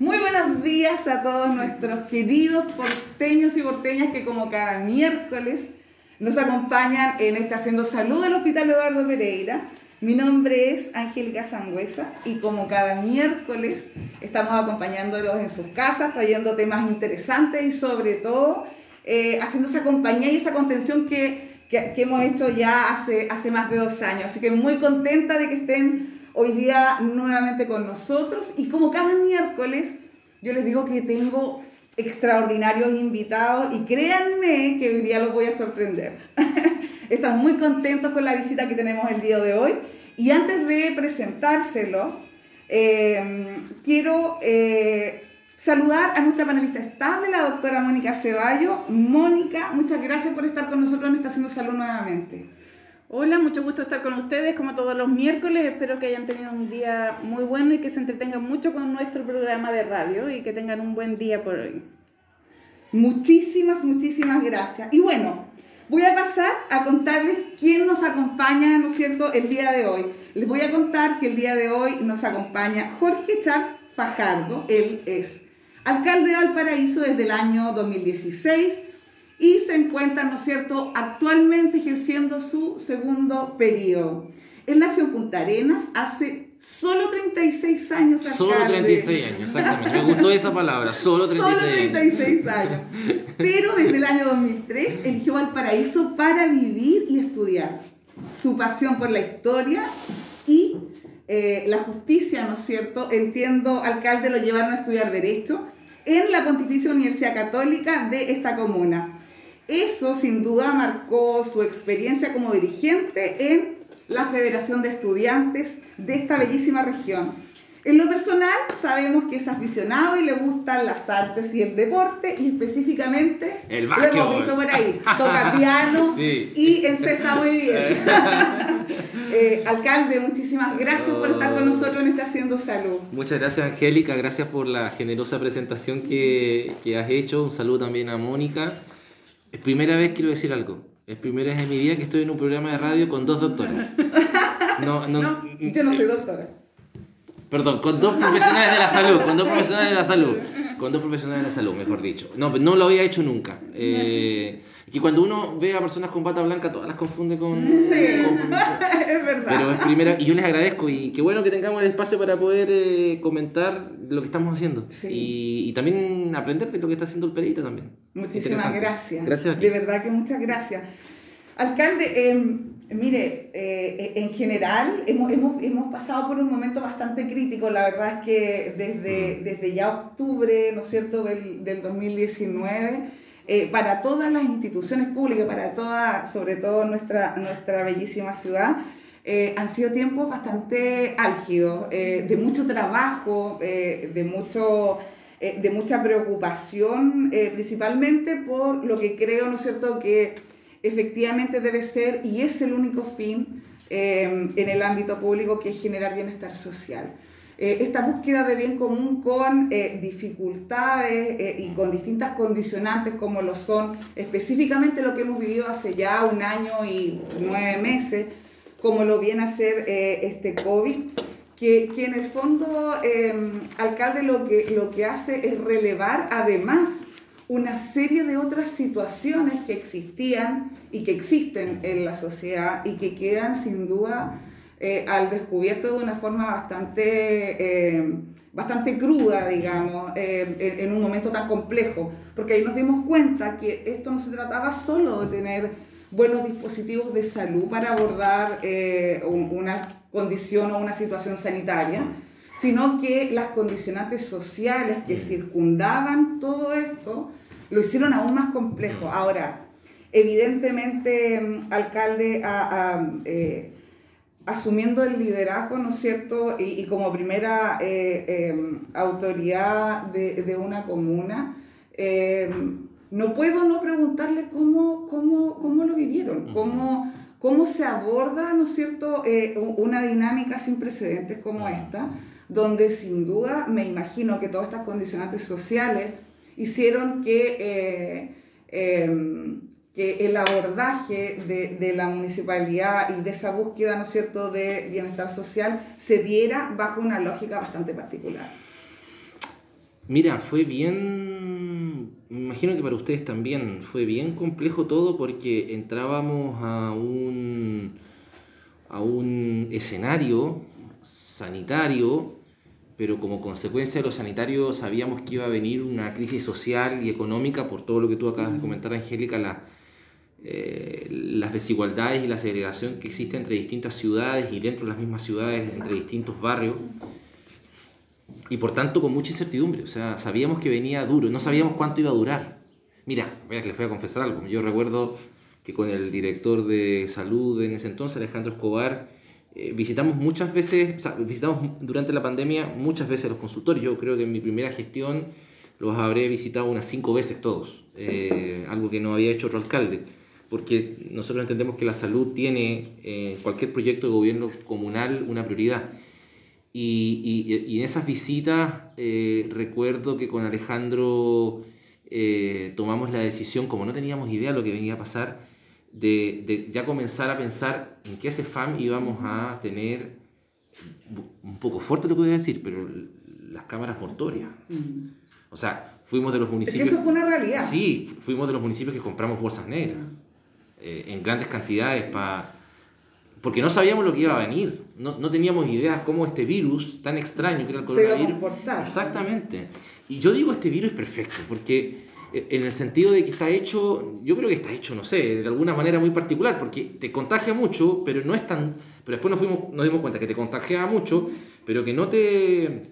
Muy buenos días a todos nuestros queridos porteños y porteñas que como cada miércoles nos acompañan en este Haciendo Salud del Hospital Eduardo Pereira. Mi nombre es Angélica Sangüesa y como cada miércoles estamos acompañándolos en sus casas, trayendo temas interesantes y sobre todo eh, haciendo esa compañía y esa contención que, que, que, hemos hecho ya hace, hace más de dos años. Así que muy contenta de que estén hoy día nuevamente con nosotros y como cada miércoles yo les digo que tengo extraordinarios invitados y créanme que hoy día los voy a sorprender. Estamos muy contentos con la visita que tenemos el día de hoy. Y antes de presentárselo, eh, quiero eh, saludar a nuestra panelista estable, la doctora Mónica Ceballo. Mónica, muchas gracias por estar con nosotros en Estación Salud nuevamente. Hola, mucho gusto estar con ustedes como todos los miércoles. Espero que hayan tenido un día muy bueno y que se entretengan mucho con nuestro programa de radio y que tengan un buen día por hoy. Muchísimas, muchísimas gracias. Y bueno, voy a pasar a contarles quién nos acompaña, ¿no es cierto?, el día de hoy. Les voy a contar que el día de hoy nos acompaña Jorge Char Fajardo. Él es alcalde de Valparaíso desde el año 2016 y se encuentra, ¿no es cierto?, actualmente ejerciendo su segundo periodo. Él nació en Punta Arenas hace solo 36 años. Alcalde. Solo 36 años, exactamente. Me gustó esa palabra, solo 36 Solo 36 años. Pero desde el año 2003 eligió Valparaíso para vivir y estudiar. Su pasión por la historia y eh, la justicia, ¿no es cierto? Entiendo, alcalde, lo llevaron a estudiar Derecho en la Pontificia Universidad Católica de esta comuna. Eso sin duda marcó su experiencia como dirigente en la Federación de Estudiantes de esta bellísima región. En lo personal sabemos que es aficionado y le gustan las artes y el deporte y específicamente el lo hemos visto por ahí, toca piano Sí. y encesta muy bien. Eh, alcalde, muchísimas gracias por estar con nosotros en este Haciendo Salud. Muchas gracias Angélica, gracias por la generosa presentación que, que has hecho. Un saludo también a Mónica. Es primera vez quiero decir algo. Es primera vez en mi vida que estoy en un programa de radio con dos doctoras. No, no, Yo no soy doctora. Perdón, con dos profesionales de la salud, con dos profesionales de la salud, con dos profesionales de la salud, mejor dicho. No, no lo había hecho nunca. Eh, que cuando uno ve a personas con bata blanca, todas las confunde con... Sí, con- es verdad. pero es primera, y yo les agradezco, y qué bueno que tengamos el espacio para poder eh, comentar lo que estamos haciendo. Sí. Y, y también aprender de lo que está haciendo el perito también. Muchísimas gracias. Gracias. De verdad que muchas gracias. Alcalde, eh, mire, eh, en general hemos, hemos, hemos pasado por un momento bastante crítico. La verdad es que Mm. desde, desde ya octubre, ¿no es cierto?, del, del 2019, eh, para todas las instituciones públicas, para toda, sobre todo nuestra, nuestra bellísima ciudad, eh, han sido tiempos bastante álgidos, eh, de mucho trabajo, de mucho de mucha preocupación, principalmente por lo que creo, ¿no es cierto?, que efectivamente debe ser y es el único fin en el ámbito público que es generar bienestar social. Eh, esta búsqueda de bien común con eh, dificultades eh, y con distintas condicionantes como lo son específicamente lo que hemos vivido hace ya un año y nueve meses, como lo viene a ser eh, este COVID, que, que en el fondo, eh, alcalde, lo que, lo que hace es relevar además una serie de otras situaciones que existían y que existen en la sociedad y que quedan sin duda eh, al descubierto de una forma bastante, eh, bastante cruda, digamos, eh, en, en un momento tan complejo, porque ahí nos dimos cuenta que esto no se trataba solo de tener buenos dispositivos de salud para abordar eh, un- una condición o una situación sanitaria, sino que las condicionantes sociales que circundaban todo esto lo hicieron aún más complejo. Ahora, evidentemente, mm, alcalde, a- a, eh, asumiendo el liderazgo, ¿no es cierto? Y, y como primera eh, eh, autoridad de, de una comuna, eh, no puedo no preguntarle cómo, cómo, cómo lo vivieron, cómo, cómo se aborda, ¿no es cierto?, eh, una dinámica sin precedentes como esta, donde sin duda me imagino que todas estas condicionantes sociales hicieron que, eh, eh, que el abordaje de, de la municipalidad y de esa búsqueda, ¿no es cierto?, de bienestar social se diera bajo una lógica bastante particular. Mira, fue bien, me imagino que para ustedes también, fue bien complejo todo porque entrábamos a un, a un escenario sanitario, pero como consecuencia de lo sanitario sabíamos que iba a venir una crisis social y económica por todo lo que tú acabas de comentar, Angélica, la, eh, las desigualdades y la segregación que existe entre distintas ciudades y dentro de las mismas ciudades, entre distintos barrios y por tanto con mucha incertidumbre. O sea, sabíamos que venía duro, no sabíamos cuánto iba a durar. Mira, les voy a confesar algo. Yo recuerdo que con el director de salud en ese entonces, Alejandro Escobar, eh, visitamos muchas veces, o sea, visitamos durante la pandemia muchas veces los consultorios. Yo creo que en mi primera gestión los habré visitado unas cinco veces todos, eh, algo que no había hecho otro alcalde, porque nosotros entendemos que la salud tiene en eh, cualquier proyecto de gobierno comunal una prioridad. Y, y, en esas visitas eh, recuerdo que con Alejandro eh, tomamos la decisión, como no teníamos idea de lo que venía a pasar, de, de ya comenzar a pensar en qué FAM íbamos a tener, un poco fuerte lo que voy a decir, pero las cámaras mortorias. Mm. O sea, fuimos de los municipios... Es que eso fue una realidad. Sí, fuimos de los municipios que compramos bolsas negras, eh, en grandes cantidades para porque no sabíamos lo que iba a venir, no, no teníamos ideas cómo este virus tan extraño que era el coronavirus. Se iba a comportar. Exactamente. Y yo digo este virus es perfecto, porque eh, en el sentido de que está hecho, yo creo que está hecho, no sé, de alguna manera muy particular, porque te contagia mucho, pero no es tan. Pero después nos, fuimos, nos dimos cuenta que te contagiaba mucho, pero que no te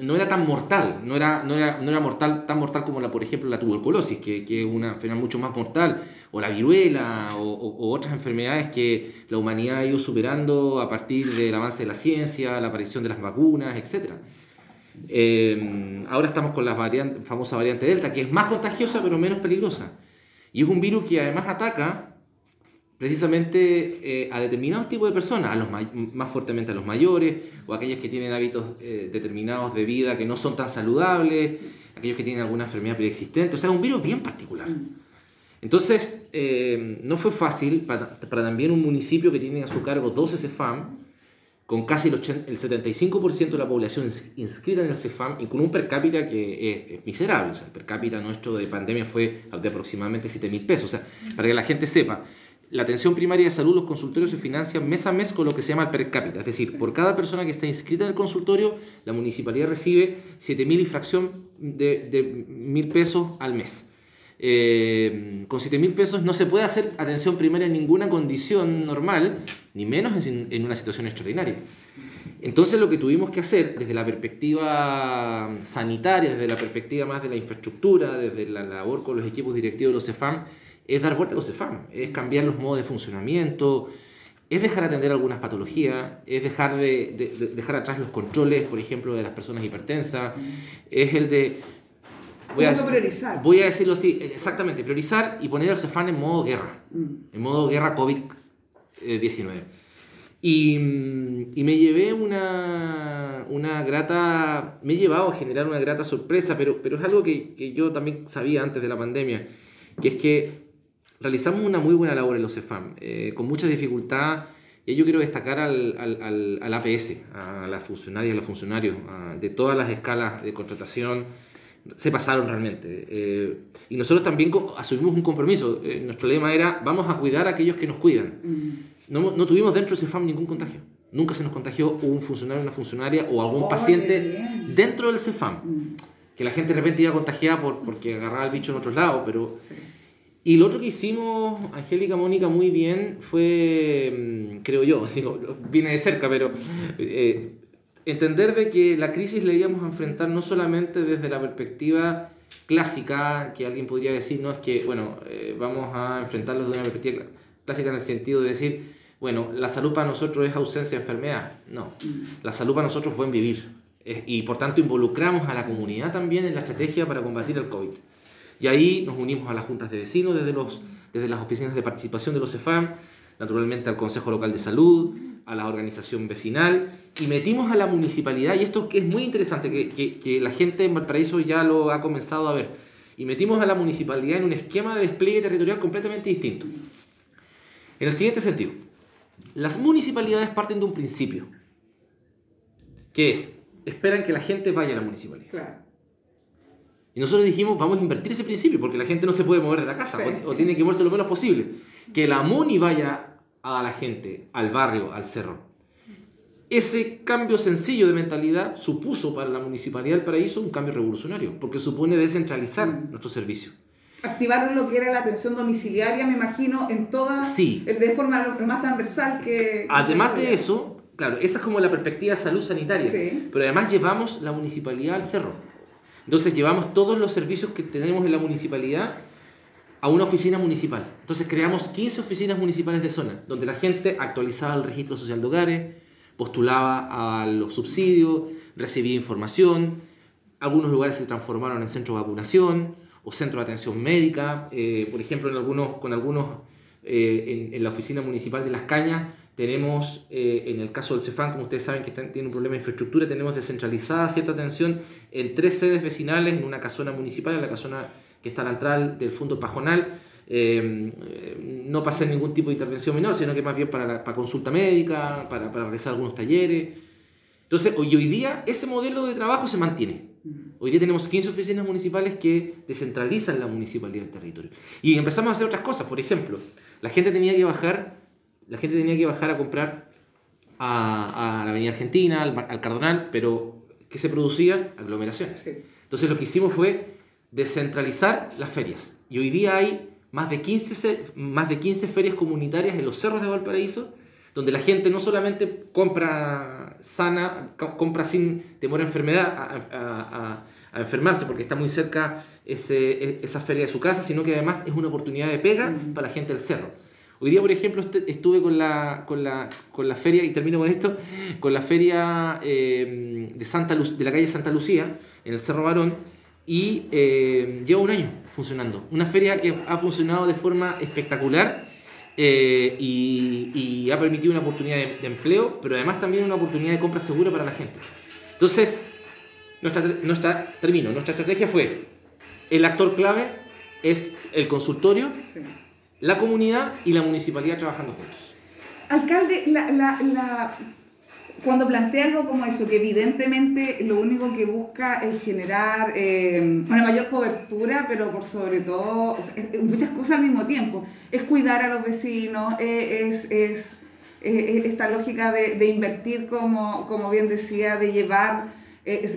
no era tan mortal, no era, no era, no era mortal, tan mortal como la, por ejemplo, la tuberculosis, que, que es una enfermedad mucho más mortal, o la viruela, o, o, otras enfermedades que la humanidad ha ido superando a partir del avance de la ciencia, la aparición de las vacunas, etc. Eh, ahora estamos con la variante, famosa variante Delta, que es más contagiosa pero menos peligrosa. Y es un virus que además ataca precisamente eh, a determinados tipos de personas, a los más fuertemente a los mayores, o a aquellos que tienen hábitos eh, determinados de vida que no son tan saludables, aquellos que tienen alguna enfermedad preexistente, o sea, es un virus bien particular. Entonces, eh, no fue fácil para, para, también un municipio que tiene a su cargo 12 CEFAM, con casi el, 80, el 75% de la población inscrita en el CEFAM y con un per cápita que es, miserable. O sea, el per cápita nuestro de pandemia fue de aproximadamente 7 mil pesos. O sea, para que la gente sepa, la atención primaria de salud, los consultorios se financian mes a mes con lo que se llama el per cápita. Es decir, por cada persona que está inscrita en el consultorio, la municipalidad recibe 7.000 y fracción de, de pesos al mes. Eh, con 7.000 pesos no se puede hacer atención primaria en ninguna condición normal, ni menos en, una situación extraordinaria. Entonces lo que tuvimos que hacer desde la perspectiva sanitaria, desde la perspectiva más de la infraestructura, desde la labor con los equipos directivos de los CEFAM, es dar vuelta a los CEFAM, es cambiar los modos de funcionamiento, es dejar atender algunas patologías, es dejar, de, dejar atrás los controles, por ejemplo, de las personas hipertensas, es el de... Voy a, priorizar. voy a decirlo así, exactamente, priorizar y poner al CEFAM en modo guerra, mm. en modo guerra COVID-19. Y, y, me llevé una, una grata, me he llevado a generar una grata sorpresa, pero, pero es algo que, que yo también sabía antes de la pandemia, que es que realizamos una muy buena labor en los CEFAM, eh, con mucha dificultad. Y yo quiero destacar al, al, al, APS, a las funcionarias y a los funcionarios de todas las escalas de contratación. Se pasaron realmente. Eh, y nosotros también asumimos un compromiso. Eh, nuestro lema era, vamos a cuidar a aquellos que nos cuidan. Mm. No, no tuvimos dentro del CEFAM ningún contagio. Nunca se nos contagió un funcionario, una funcionaria o algún paciente dentro del CEFAM. Mm. Que la gente de repente iba contagiada por, porque agarraba el bicho en otros lados, pero... Y lo otro que hicimos, Angélica Mónica, muy bien fue, mm, creo yo, viene de cerca, pero eh, entender de que la crisis la íbamos a enfrentar no solamente desde la perspectiva clásica, que alguien podría decir, no es que, bueno, eh, vamos a enfrentarlos de una perspectiva clásica en el sentido de decir, bueno, la salud para nosotros es ausencia de enfermedad. No, la salud para nosotros fue en vivir. y por tanto involucramos a la comunidad también en la estrategia para combatir el COVID. Y ahí nos unimos a las juntas de vecinos desde, los, desde las oficinas de participación de los CEFAM, naturalmente al Consejo Local de Salud, a la organización vecinal y metimos a la municipalidad, y esto que es muy interesante, que, que, que la gente en Valparaíso ya lo ha comenzado a ver, y metimos a la municipalidad en un esquema de despliegue territorial completamente distinto. En el siguiente sentido, las municipalidades parten de un principio, que es, esperan que la gente vaya a la municipalidad. Claro. Y nosotros dijimos, vamos a invertir ese principio, porque la gente no se puede mover de la casa, Sí. o, o tiene que moverse lo menos posible. Que la MUNI vaya a la gente, al barrio, al cerro. Ese cambio sencillo de mentalidad supuso para la Municipalidad del Paraíso un cambio revolucionario, porque supone descentralizar nuestro servicio. Activaron lo que era la atención domiciliaria, me imagino, en todas, Sí. de forma lo más transversal que... Además de eso, claro, esa es como la perspectiva de salud sanitaria, Sí. pero además llevamos la municipalidad al cerro. Entonces llevamos todos los servicios que tenemos en la municipalidad a una oficina municipal. Entonces creamos 15 oficinas municipales de zona, donde la gente actualizaba el registro social de hogares, postulaba a los subsidios, recibía información, algunos lugares se transformaron en centros de vacunación o centros de atención médica, eh, por ejemplo, en algunos, con algunos, eh, en, la oficina municipal de Las Cañas, tenemos, eh, en el caso del CEFAN, como ustedes saben que tiene un problema de infraestructura, tenemos descentralizada cierta atención en tres sedes vecinales, en una casona municipal, en la casona que está la entrada del Fondo Pajonal, eh, eh, no para hacer ningún tipo de intervención menor, sino que más bien para, la- para consulta médica, para, para realizar algunos talleres. Entonces, hoy, hoy día ese modelo de trabajo se mantiene. Hoy día tenemos 15 oficinas municipales que descentralizan la municipalidad del territorio. Y empezamos a hacer otras cosas. Por ejemplo, la gente tenía que bajar, la gente tenía que bajar a comprar a, a la Avenida Argentina, al, al Cardonal, pero ¿qué se producía? Aglomeraciones. Entonces lo que hicimos fue descentralizar las ferias. Y hoy día hay más de 15, se- más de 15 ferias comunitarias en los cerros de Valparaíso, donde la gente no solamente compra sana, co- compra sin temor a enfermedad, a, a- a- a enfermarse porque está muy cerca ese, e- esa feria de su casa, sino que además es una oportunidad de pega para la gente del cerro. Hoy día, por ejemplo, este- estuve con la, con la, con la feria, y termino con esto, con la feria eh, de, Santa Lu- de la calle Santa Lucía, en el Cerro Barón, y eh, lleva un año funcionando. Una feria que ha funcionado de forma espectacular eh, y, y ha permitido una oportunidad de, de empleo, pero además también una oportunidad de compra segura para la gente. Entonces, nuestra, nuestra, termino, nuestra estrategia fue, el actor clave es el consultorio, Sí. la comunidad y la municipalidad trabajando juntos. Alcalde, la, la, la- cuando plantea algo como eso, que evidentemente lo único que busca es generar eh, una mayor cobertura, pero por sobre todo, muchas cosas al mismo tiempo, es cuidar a los vecinos, eh, es, es, eh, esta lógica de, de invertir, como, como bien decía, de llevar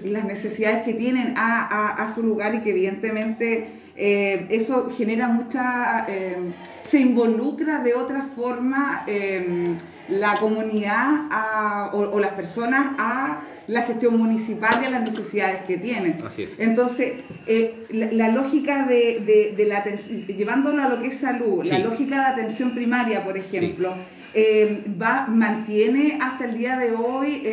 las necesidades que tienen a, a, a su lugar y que evidentemente eh, eso genera mucha, eh, se involucra de otra forma eh, la comunidad a- o, o las personas a la gestión municipal y a las necesidades que tienen. Así es. Entonces, la, la lógica de, de- de la llevándolo a lo que es salud, la lógica de atención primaria, por ejemplo, va, mantiene hasta el día de hoy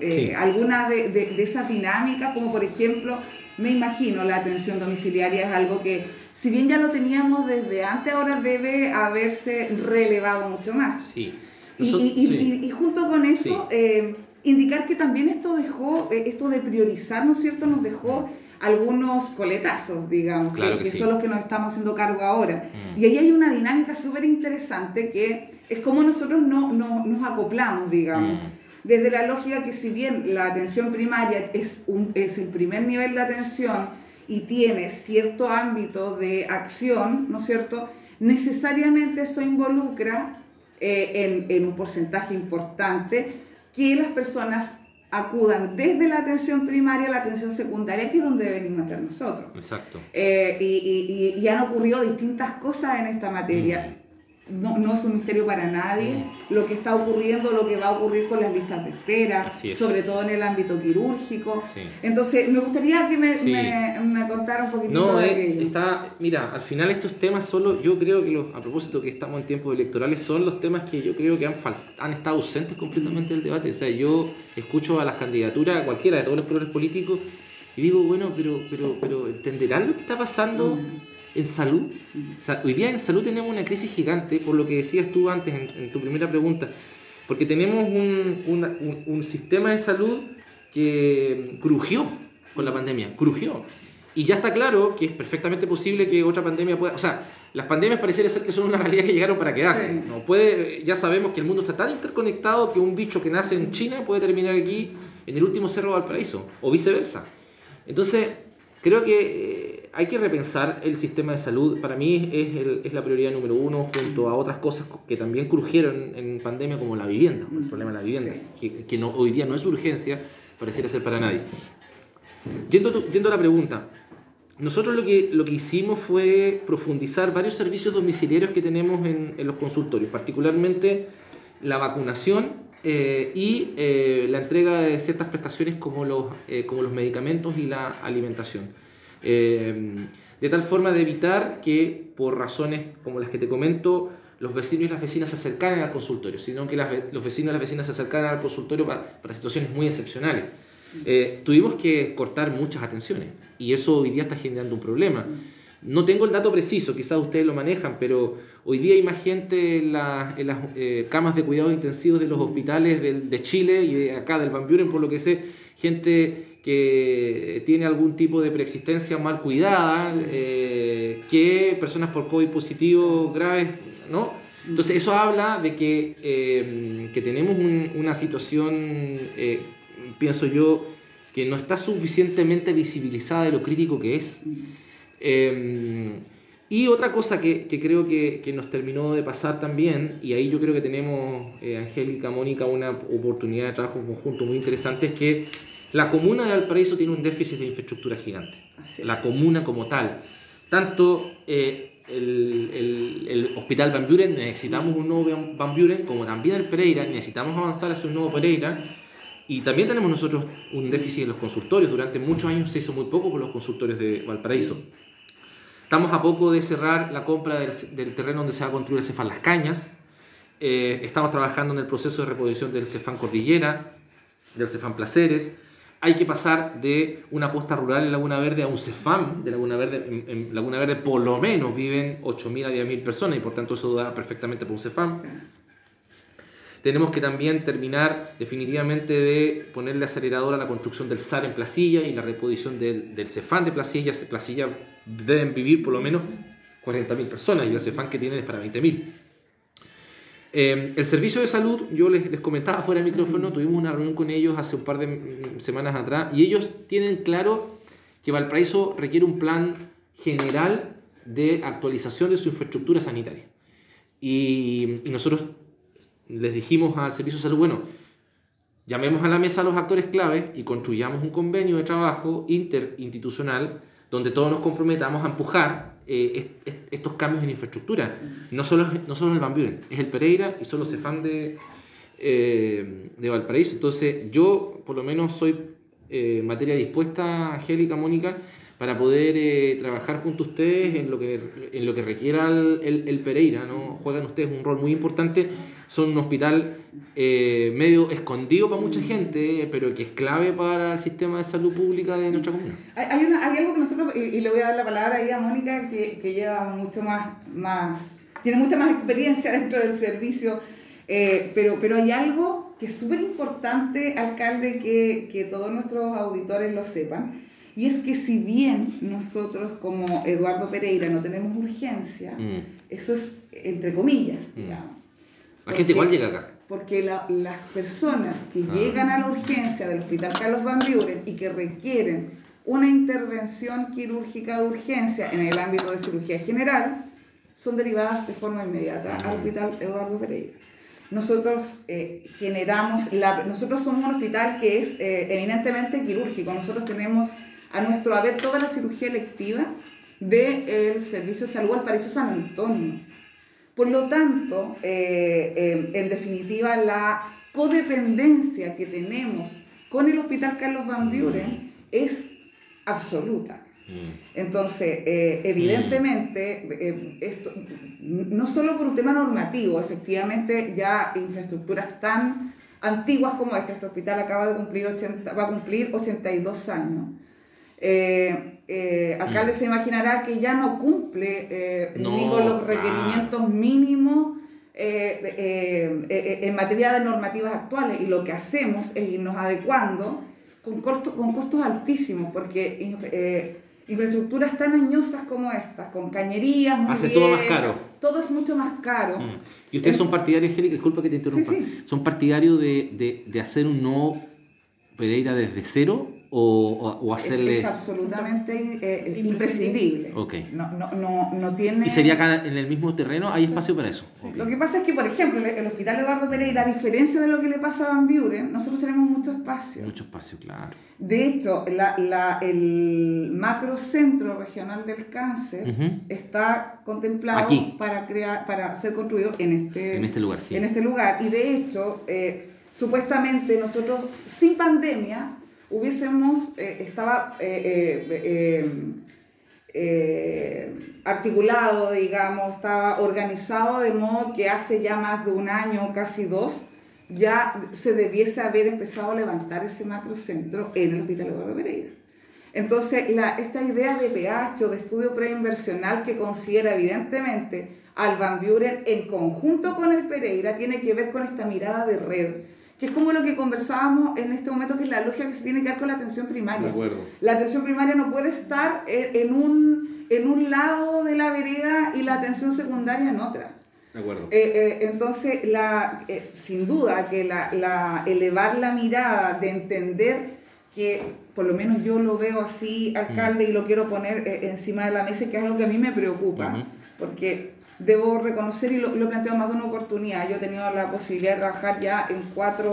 Sí. alguna de, de, de esas dinámicas, como por ejemplo, me imagino la atención domiciliaria es algo que, si bien ya lo teníamos desde antes, ahora debe haberse relevado mucho más. Sí. Y, Nosotros- y- y- sí. y- y junto con eso, eh, indicar que también esto dejó, eh, esto de priorizar, ¿no es cierto?, nos dejó algunos coletazos, digamos, Claro que, que que sí. son los que nos estamos haciendo cargo ahora. Mm. Y ahí hay una dinámica súper interesante que es como nosotros no, no- nos acoplamos, digamos. Mm. Desde la lógica que si bien la atención primaria es, un, es el primer nivel de atención y tiene cierto ámbito de acción, ¿no es cierto? Necesariamente eso involucra eh, en, en un porcentaje importante que las personas acudan desde la atención primaria a la atención secundaria, que es donde venimos a estar nosotros. Exacto. Eh, y, y- y- y han ocurrido distintas cosas en esta materia. No, no es un misterio para nadie lo que está ocurriendo, lo que va a ocurrir con las listas de espera, es. sobre todo en el ámbito quirúrgico. Sí. Entonces, me gustaría que me, Sí. me, me contara un poquitito No, de eh, aquello. está, mira, al final estos temas solo, yo creo que los, a propósito que estamos en tiempos electorales, son los temas que yo creo que han, han estado ausentes completamente del debate. O sea, yo escucho a las candidaturas, a cualquiera de todos los colores políticos, y digo, bueno, pero, pero, pero ¿entenderán lo que está pasando en salud? O sea, hoy día en salud tenemos una crisis gigante, por lo que decías tú antes en, en tu primera pregunta, porque tenemos un, una- un- un sistema de salud que crujió con la pandemia, crujió. Y ya está claro que es perfectamente posible que otra pandemia pueda... O sea, las pandemias pareciera ser que son una realidad que llegaron para quedarse. Sí. ¿no? Puede, ya sabemos que el mundo está tan interconectado que un bicho que nace en China puede terminar aquí en el último cerro de Valparaíso, o viceversa. Entonces, creo que hay que repensar el sistema de salud. Para mí es, el- es la prioridad número uno, junto a otras cosas que también crujieron en pandemia, como la vivienda, el problema de la vivienda, que, que no, hoy día no es urgencia, pareciera ser para nadie. Yendo, a tu- yendo a la pregunta, nosotros lo que, lo que hicimos fue profundizar varios servicios domiciliarios que tenemos en, en los consultorios, particularmente la vacunación eh, y eh, la entrega de ciertas prestaciones como los, eh, como los medicamentos y la alimentación. Eh, de tal forma de evitar que por razones como las que te comento, los vecinos y las vecinas se acercaran al consultorio, sino que las los vecinos y las vecinas se acercaran al consultorio pa- para situaciones muy excepcionales. Eh, tuvimos que cortar muchas atenciones y eso hoy día está generando un problema. No tengo el dato preciso, quizás ustedes lo manejan, pero hoy día hay más gente en, la- en las eh, camas de cuidados intensivos de los hospitales de Chile y de acá del Van Buren, por lo que sé, gente que tiene algún tipo de preexistencia mal cuidada, eh, que personas por COVID positivo graves, ¿no? Entonces eso habla de que, eh, que tenemos un- una situación, pienso yo, que no está suficientemente visibilizada de lo crítico que es. Eh, y otra cosa que, que creo que, que, nos terminó de pasar también, y ahí yo creo que tenemos, eh, Angélica, Mónica, una oportunidad de trabajo conjunto muy interesante, es que la comuna de Valparaíso tiene un déficit de infraestructura gigante. La comuna como tal. Tanto eh, el, el, el, Hospital Van Buren, necesitamos un nuevo Van Buren, como también el Pereira, necesitamos avanzar hacia un nuevo Pereira. Y también tenemos nosotros un déficit en los consultorios. Durante muchos años se hizo muy poco por los consultorios de Valparaíso. Estamos a poco de cerrar la compra del, terreno donde se va a construir el Cefán Las Cañas. Eh, estamos trabajando en el proceso de reposición del Cefán Cordillera, del Cefán Placeres. Hay que pasar de una posta rural en Laguna Verde a un Cefam de Laguna Verde. En, en Laguna Verde por lo menos viven 8.000 a 10.000 personas y por tanto eso da perfectamente por un Cefam. Tenemos que también terminar definitivamente de ponerle acelerador a la construcción del SAR en Placilla y la reposición del, del Cefán de Placilla. Placilla deben vivir por lo menos 40.000 personas y el Cefán que tienen es para 20.000. Eh, el servicio de salud, yo les, les, comentaba fuera del micrófono, tuvimos una reunión con ellos hace un par de semanas atrás y ellos tienen claro que Valparaíso requiere un plan general de actualización de su infraestructura sanitaria. Y, y nosotros les dijimos al servicio de salud, bueno, llamemos a la mesa a los actores claves y construyamos un convenio de trabajo interinstitucional donde todos nos comprometamos a empujar eh, est est estos cambios en infraestructura. No solo, no solo el Van Buren, es el Pereira y son los Cefam de, eh, de Valparaíso. Entonces, yo por lo menos soy eh, materia dispuesta, Angélica, Mónica, para poder eh, trabajar junto a ustedes en lo que, en lo que requiera el, el, el, Pereira. ¿no? Juegan ustedes un rol muy importante. Son un hospital eh, medio escondido para mucha gente, pero que es clave para el sistema de salud pública de nuestra comuna. Hay, hay, una, hay algo que nosotros, y, y, le voy a dar la palabra ahí a Mónica, que, que lleva mucho más, más, tiene mucha más experiencia dentro del servicio, eh, pero, pero hay algo que es súper importante, alcalde, que, que todos nuestros auditores lo sepan y es que si bien nosotros como Eduardo Pereira no tenemos urgencia, mm. eso es entre comillas, Mm. digamos. La gente igual llega acá. Porque la, las personas que ah. llegan a la urgencia del Hospital Carlos Van Buren y que requieren una intervención quirúrgica de urgencia en el ámbito de cirugía general, son derivadas de forma inmediata al Hospital Eduardo Pereira. Nosotros eh, generamos, la, nosotros somos un hospital que es eh, eminentemente quirúrgico, nosotros tenemos a nuestro haber toda la cirugía electiva del Servicio de Salud al Paraíso San Antonio. Por lo tanto, eh, eh, en definitiva, la codependencia que tenemos con el Hospital Carlos Van Buren es absoluta. Entonces, eh, evidentemente, esto, no solo por un tema normativo, efectivamente ya infraestructuras tan antiguas como esta, este hospital acaba de cumplir 80, va a cumplir 82 años. Eh, eh, alcalde mm. se imaginará que ya no cumple eh, no, ni con los requerimientos ah. mínimos en materia de normativas actuales y lo que hacemos es irnos adecuando con, costo, con costos altísimos porque infraestructuras tan añosas como estas, con cañerías, muy hace bien, todo más caro. Todo es mucho más caro. Mm. Y ustedes son partidarios, Angélica, disculpa que te interrumpa, sí, sí. son partidarios de, de, de hacer un nuevo Pereira desde cero o, hacerle... es absolutamente eh, imprescindible. Ok. No, no, no, no tiene... ¿Y sería acá en el mismo terreno? ¿Hay espacio para eso? Ok. Lo que pasa es que, por ejemplo, el, el Hospital Eduardo Pereira, a diferencia de lo que le pasa a Van Buren, nosotros tenemos mucho espacio. Mucho espacio, claro. De hecho, la, la, el macrocentro regional del cáncer está contemplado Aquí. para crear, para ser construido en este, En este lugar, sí. en este lugar. Y de hecho, eh, supuestamente nosotros, sin pandemia, hubiésemos, eh, estaba eh, eh, articulado, digamos, estaba organizado de modo que hace ya más de un año, casi dos, ya se debiese haber empezado a levantar ese macrocentro en el Hospital Eduardo Pereira. Entonces, esta idea de PH o de estudio preinversional que considera evidentemente al Van Buren en conjunto con el Pereira tiene que ver con esta mirada de red, que es como lo que conversábamos en este momento, que es la lógica que se tiene que dar con la atención primaria. acuerdo. La atención primaria no puede estar en, un, en un lado de la vereda y la atención secundaria en otra. De acuerdo. Eh, eh, entonces, la, eh, sin duda que la, la- elevar la mirada de entender que, por lo menos yo lo veo así, alcalde, y lo quiero poner encima de la mesa, que es algo que a mí me preocupa, porque debo reconocer, y lo, lo he planteado más de una oportunidad, yo he tenido la posibilidad de trabajar ya en cuatro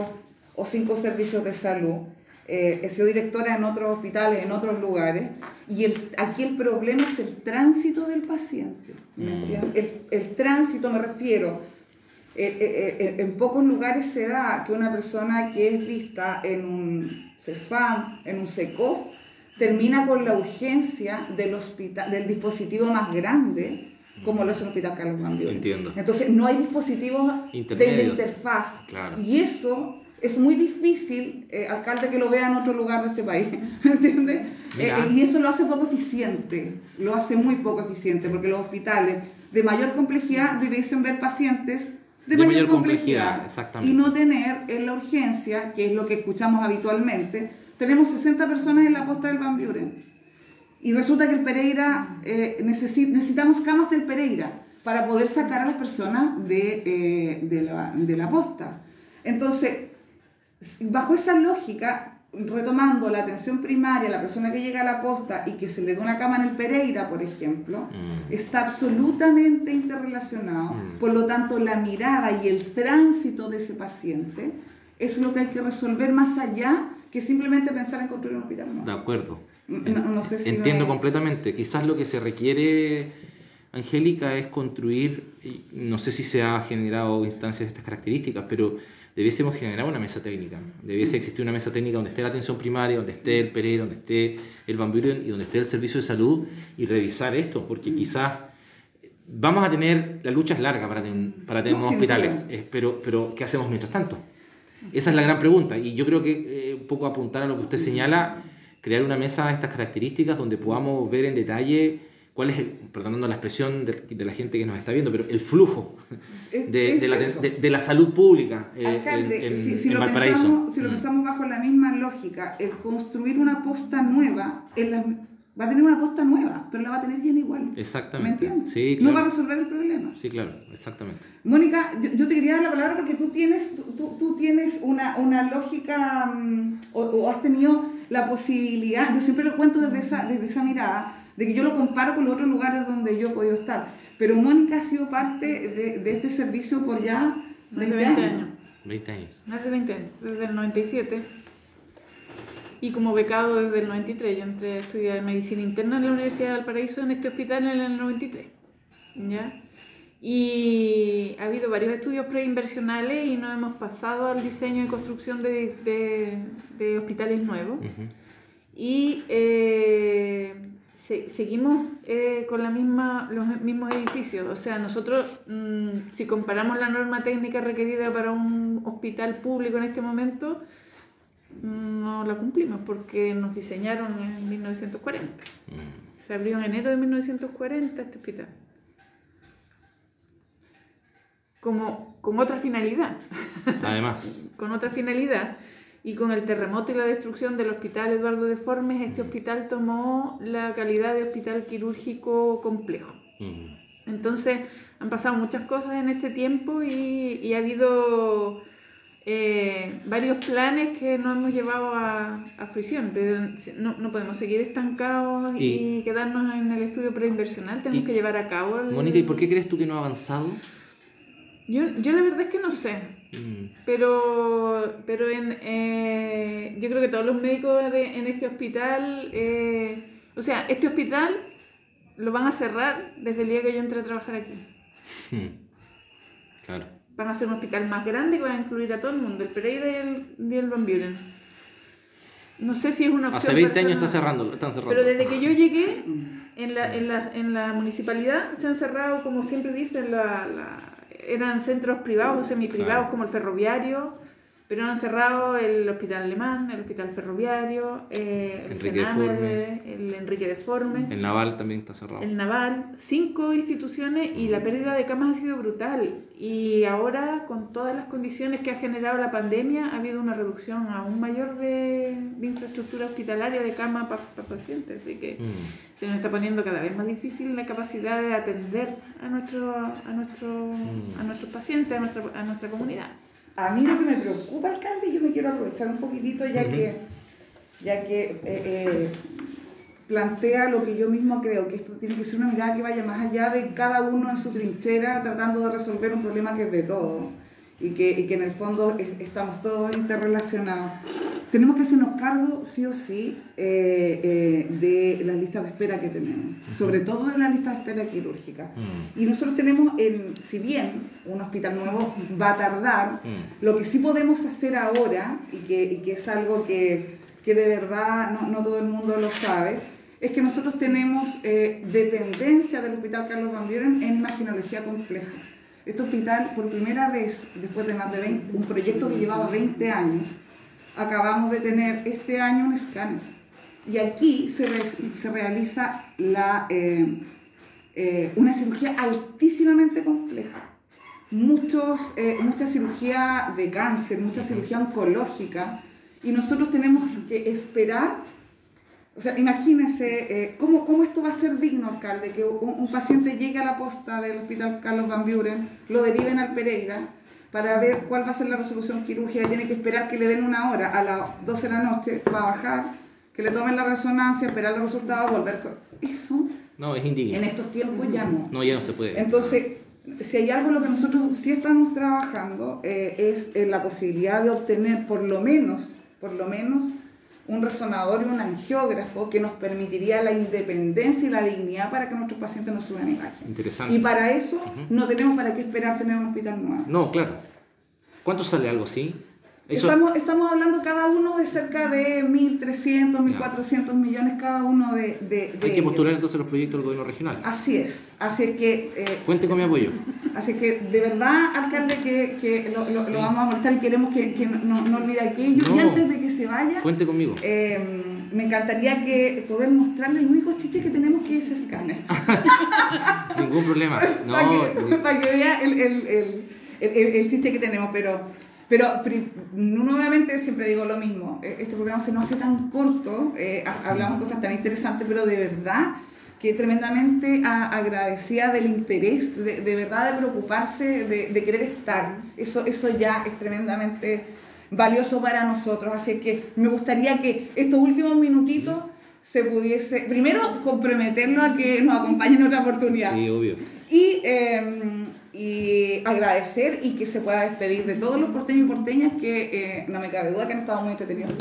o cinco servicios de salud, eh, he sido directora en otros hospitales, en otros lugares, y el, aquí el problema es el tránsito del paciente. ¿me Mm. El, el tránsito, me refiero, eh, eh, eh, en pocos lugares se da que una persona que es vista en un CESFAM, en un SECOF, termina con la urgencia del, hospital, del dispositivo más grande, como lo es el Hospital Carlos Buren. Entiendo. Entonces, no hay dispositivos de Intermedios. interfaz. Claro. Y eso es muy difícil, eh, alcalde, que lo vea en otro lugar de este país, ¿me entiendes? Mira. Eh, y eso lo hace poco eficiente, lo hace muy poco eficiente, porque los hospitales de mayor complejidad debiesen ver pacientes de, De mayor, mayor complejidad, complejidad, exactamente. y no tener en la urgencia, que es lo que escuchamos habitualmente, tenemos 60 personas en la posta del Van Buren. Y resulta que el Pereira, eh, necesi- necesitamos camas del Pereira para poder sacar a las personas de, eh, de, la, de la posta. Entonces, bajo esa lógica, retomando la atención primaria, la persona que llega a la posta y que se le da una cama en el Pereira, por ejemplo, Mm. está absolutamente interrelacionado. Mm. Por lo tanto, la mirada y el tránsito de ese paciente es lo que hay que resolver más allá que simplemente pensar en construir un hospital nuevo. De acuerdo. No, no sé si Entiendo me- completamente. Quizás lo que se requiere, Angélica, es construir, no sé si se ha generado instancias de estas características, pero debiésemos generar una mesa técnica. Debiese existir una mesa técnica donde esté la atención primaria, donde esté el Pereira, donde esté el Van Buren y donde esté el servicio de salud y revisar esto, porque quizás vamos a tener, la lucha es larga para, ten- para tener No, hospitales, eh, pero, pero ¿qué hacemos mientras tanto? Esa es la gran pregunta y yo creo que eh, un poco apuntar a lo que usted señala, crear una mesa de estas características donde podamos ver en detalle cuál es, el, perdonando la expresión de, de la gente que nos está viendo, pero el flujo de, la, de- salud pública eh, Alcalde, en, en- si, si en lo Valparaíso. pensamos, si lo Mm. pensamos bajo la misma lógica, el construir una posta nueva, en la- va a tener una posta nueva, pero la va a tener llena igual. ¿Me Exactamente. entiendes? Sí, No claro. va a resolver el problema. Sí, claro, exactamente. Mónica, yo, yo te quería dar la palabra porque tú tienes, tú, tú- tienes una, una lógica mm, o, o has tenido la posibilidad, yo siempre lo cuento desde esa, desde esa mirada, de que yo lo comparo con los otros lugares donde yo he podido estar. Pero Mónica ha sido parte de, de este servicio por ya Más de 20, 20 años. años. 20 años. Más de 20 años, desde el 97. Y como becado desde el 93. Yo entré a estudiar medicina interna en la Universidad de Valparaíso, en este hospital en el 93. ¿Ya? Y ha habido varios estudios preinversionales y nos hemos pasado al diseño y construcción de, de- de hospitales nuevos. Ujú. Y eh, se- seguimos eh, con la misma, los mismos edificios. O sea, nosotros, mm, si comparamos la norma técnica requerida para un hospital público en este momento, no la cumplimos porque nos diseñaron en 1940. Mm. Se abrió en enero de 1940 este hospital. Como, con otra finalidad Además, con otra finalidad. Y con el terremoto y la destrucción del hospital Eduardo de Formes, este hospital tomó la calidad de hospital quirúrgico complejo. mm, Entonces han pasado muchas cosas en este tiempo y, y ha habido eh, varios planes que no hemos llevado a, a fruición, pero no, no podemos seguir estancados y, Y- quedarnos en el estudio preinversional, tenemos que llevar a cabo... el- Mónica, ¿y por qué crees tú que no ha avanzado? Yo, yo la verdad es que no sé, Mm, pero, pero en, eh, yo creo que todos los médicos de- en este hospital, eh, o sea, este hospital lo van a cerrar desde el día que yo entré a trabajar aquí. mm. Claro. Van a ser un hospital más grande que va a incluir a todo el mundo, el Pereira y el, y el Van Buren. No sé si es una opción. Hace 20 para años hacer está cerrando, están cerrando. Pero desde que yo llegué, en la, en la, en la municipalidad se han cerrado, como siempre dicen, la, la- eran centros privados o semiprivados Claro. como el ferroviario, pero han cerrado el hospital alemán, el hospital ferroviario, eh, el Enrique Deformes. el Enrique Deforme. El naval también está cerrado. El Naval, cinco instituciones y la pérdida de camas ha sido brutal. Y ahora, con todas las condiciones que ha generado la pandemia, ha habido una reducción aún mayor de, de infraestructura hospitalaria de camas para pacientes. Así que Mm. se nos está poniendo cada vez más difícil la capacidad de atender a, nuestro, a, nuestro, Mm. a nuestros pacientes, a nuestra, a nuestra comunidad. A mí lo que me preocupa, alcalde, y yo me quiero aprovechar un poquitito ya que, ya que eh, eh, plantea lo que yo mismo creo, que esto tiene que ser una mirada que vaya más allá de cada uno en su trinchera tratando de resolver un problema que es de todos y que, y que en el fondo es- estamos todos interrelacionados. Tenemos que hacernos cargo, sí o sí, eh, eh, de las listas de espera que tenemos, sobre todo de la lista de espera quirúrgica. Mm. Y nosotros tenemos, en, si bien un hospital nuevo va a tardar, Mm. lo que sí podemos hacer ahora, y que, y que es algo que, que de verdad no, no todo el mundo lo sabe, es que nosotros tenemos eh, dependencia del Hospital Carlos Van Buren en imaginología compleja. Este hospital, por primera vez, después de más de 20, un proyecto que llevaba 20 años, acabamos de tener este año un escáner. Y aquí se, re- se realiza la, eh, eh, una cirugía altísimamente compleja. Muchos, eh, mucha cirugía de cáncer, mucha cirugía oncológica, y nosotros tenemos que esperar, o sea, imagínense eh, ¿cómo, cómo esto va a ser digno, alcalde, que un, un paciente llegue a la posta del Hospital Carlos Van Buren, lo deriven al Pereira, para ver cuál va a ser la resolución quirúrgica, tiene que esperar que le den una hora, a las 12 de la noche va a bajar, que le tomen la resonancia, esperar los resultados, volver con... Eso No, es indigno. en estos tiempos ya no. No, ya no se puede. Entonces, si hay algo en lo que nosotros sí estamos trabajando, eh, es en la posibilidad de obtener por lo menos, por lo menos, un resonador y un angiógrafo que nos permitiría la independencia y la dignidad para que nuestros pacientes nos suban imagen. Interesante. Y para eso no tenemos para qué esperar tener un hospital nuevo. No, claro. ¿Cuánto sale algo así? Eso- Estamos, estamos hablando cada uno de cerca de 1.300, 1.400 millones cada uno de, de, de hay que postular entonces los proyectos del gobierno regional. Así es. Así es que eh, Cuente con mi apoyo. Así que de verdad, alcalde, que, que lo, lo- lo vamos a molestar y queremos que, que no, no, olvide aquello. Y antes de que se vaya, Cuente conmigo. eh, me encantaría que poder mostrarle el único chiste que tenemos que es ese escáner. Ningún problema. para, No, que, para que vea el, el- el chiste que tenemos. Pero, pero nuevamente siempre digo lo mismo. eh, Este programa se nos hace tan corto, eh, ha- hablamos cosas tan interesantes, pero de verdad que tremendamente agradecida del interés, de, de verdad de preocuparse, de, de querer estar. Eso, eso ya es tremendamente valioso para nosotros. Así que me gustaría que estos últimos minutitos se pudiese, primero, comprometernos a que nos acompañen en otra oportunidad. sí, obvio. Y, eh, y agradecer y que se pueda despedir de todos los porteños y porteñas que eh, no me cabe duda que han estado muy entretenidos.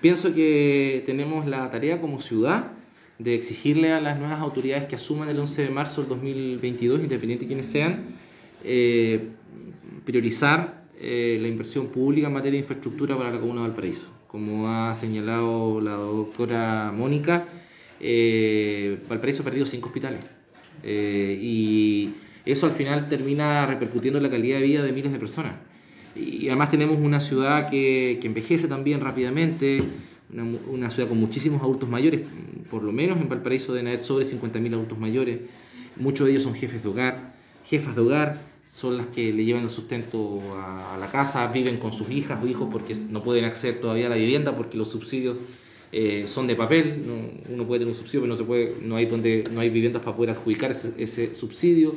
Pienso que tenemos la tarea como ciudad de exigirle a las nuevas autoridades que asuman el 11 de marzo del 2022, independiente de quienes sean, eh, priorizar eh, la inversión pública en materia de infraestructura para la Comuna de Valparaíso. Como ha señalado la doctora Mónica, eh, Valparaíso ha perdido cinco hospitales. Eh, y eso al final termina repercutiendo en la calidad de vida de miles de personas. Y además tenemos una ciudad que, que envejece también rápidamente, una, una ciudad con muchísimos adultos mayores, por lo menos en Valparaíso deben haber sobre 50.000 adultos mayores, muchos de ellos son jefes de hogar, jefas de hogar, son las que le llevan el sustento a, la casa, viven con sus hijas o hijos porque no pueden acceder todavía a la vivienda porque los subsidios eh, son de papel, no- uno puede tener un subsidio pero no, se puede, no, hay, donde, no hay viviendas para poder adjudicar ese subsidio.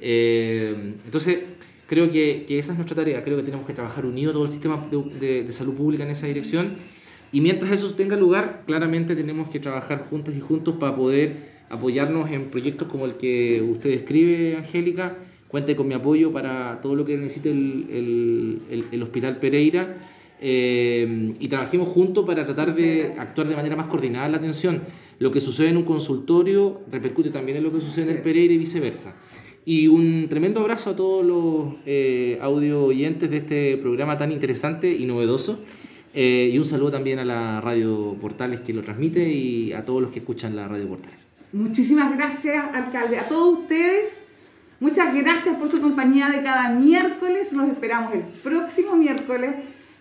Eh, entonces, Creo que, que, esa es nuestra tarea, creo que tenemos que trabajar unido todo el sistema de, de, de, salud pública en esa dirección. Y mientras eso tenga lugar, claramente tenemos que trabajar juntas y juntos para poder apoyarnos en proyectos como el que usted describe, Angélica, cuente con mi apoyo para todo lo que necesite el, el, el, el Hospital Pereira. Eh, y trabajemos juntos para tratar de actuar de manera más coordinada en la atención. Lo que sucede en un consultorio repercute también en lo que sucede en el Pereira y viceversa. Y un tremendo abrazo a todos los eh, audio oyentes de este programa tan interesante y novedoso. Eh, y un saludo también a la Radio Portales que lo transmite y a todos los que escuchan la Radio Portales. Muchísimas gracias, alcalde. A todos ustedes, muchas gracias por su compañía de cada miércoles. Los esperamos el próximo miércoles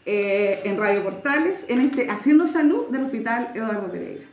eh, en Radio Portales, en este Haciendo Salud del Hospital Eduardo Pereira.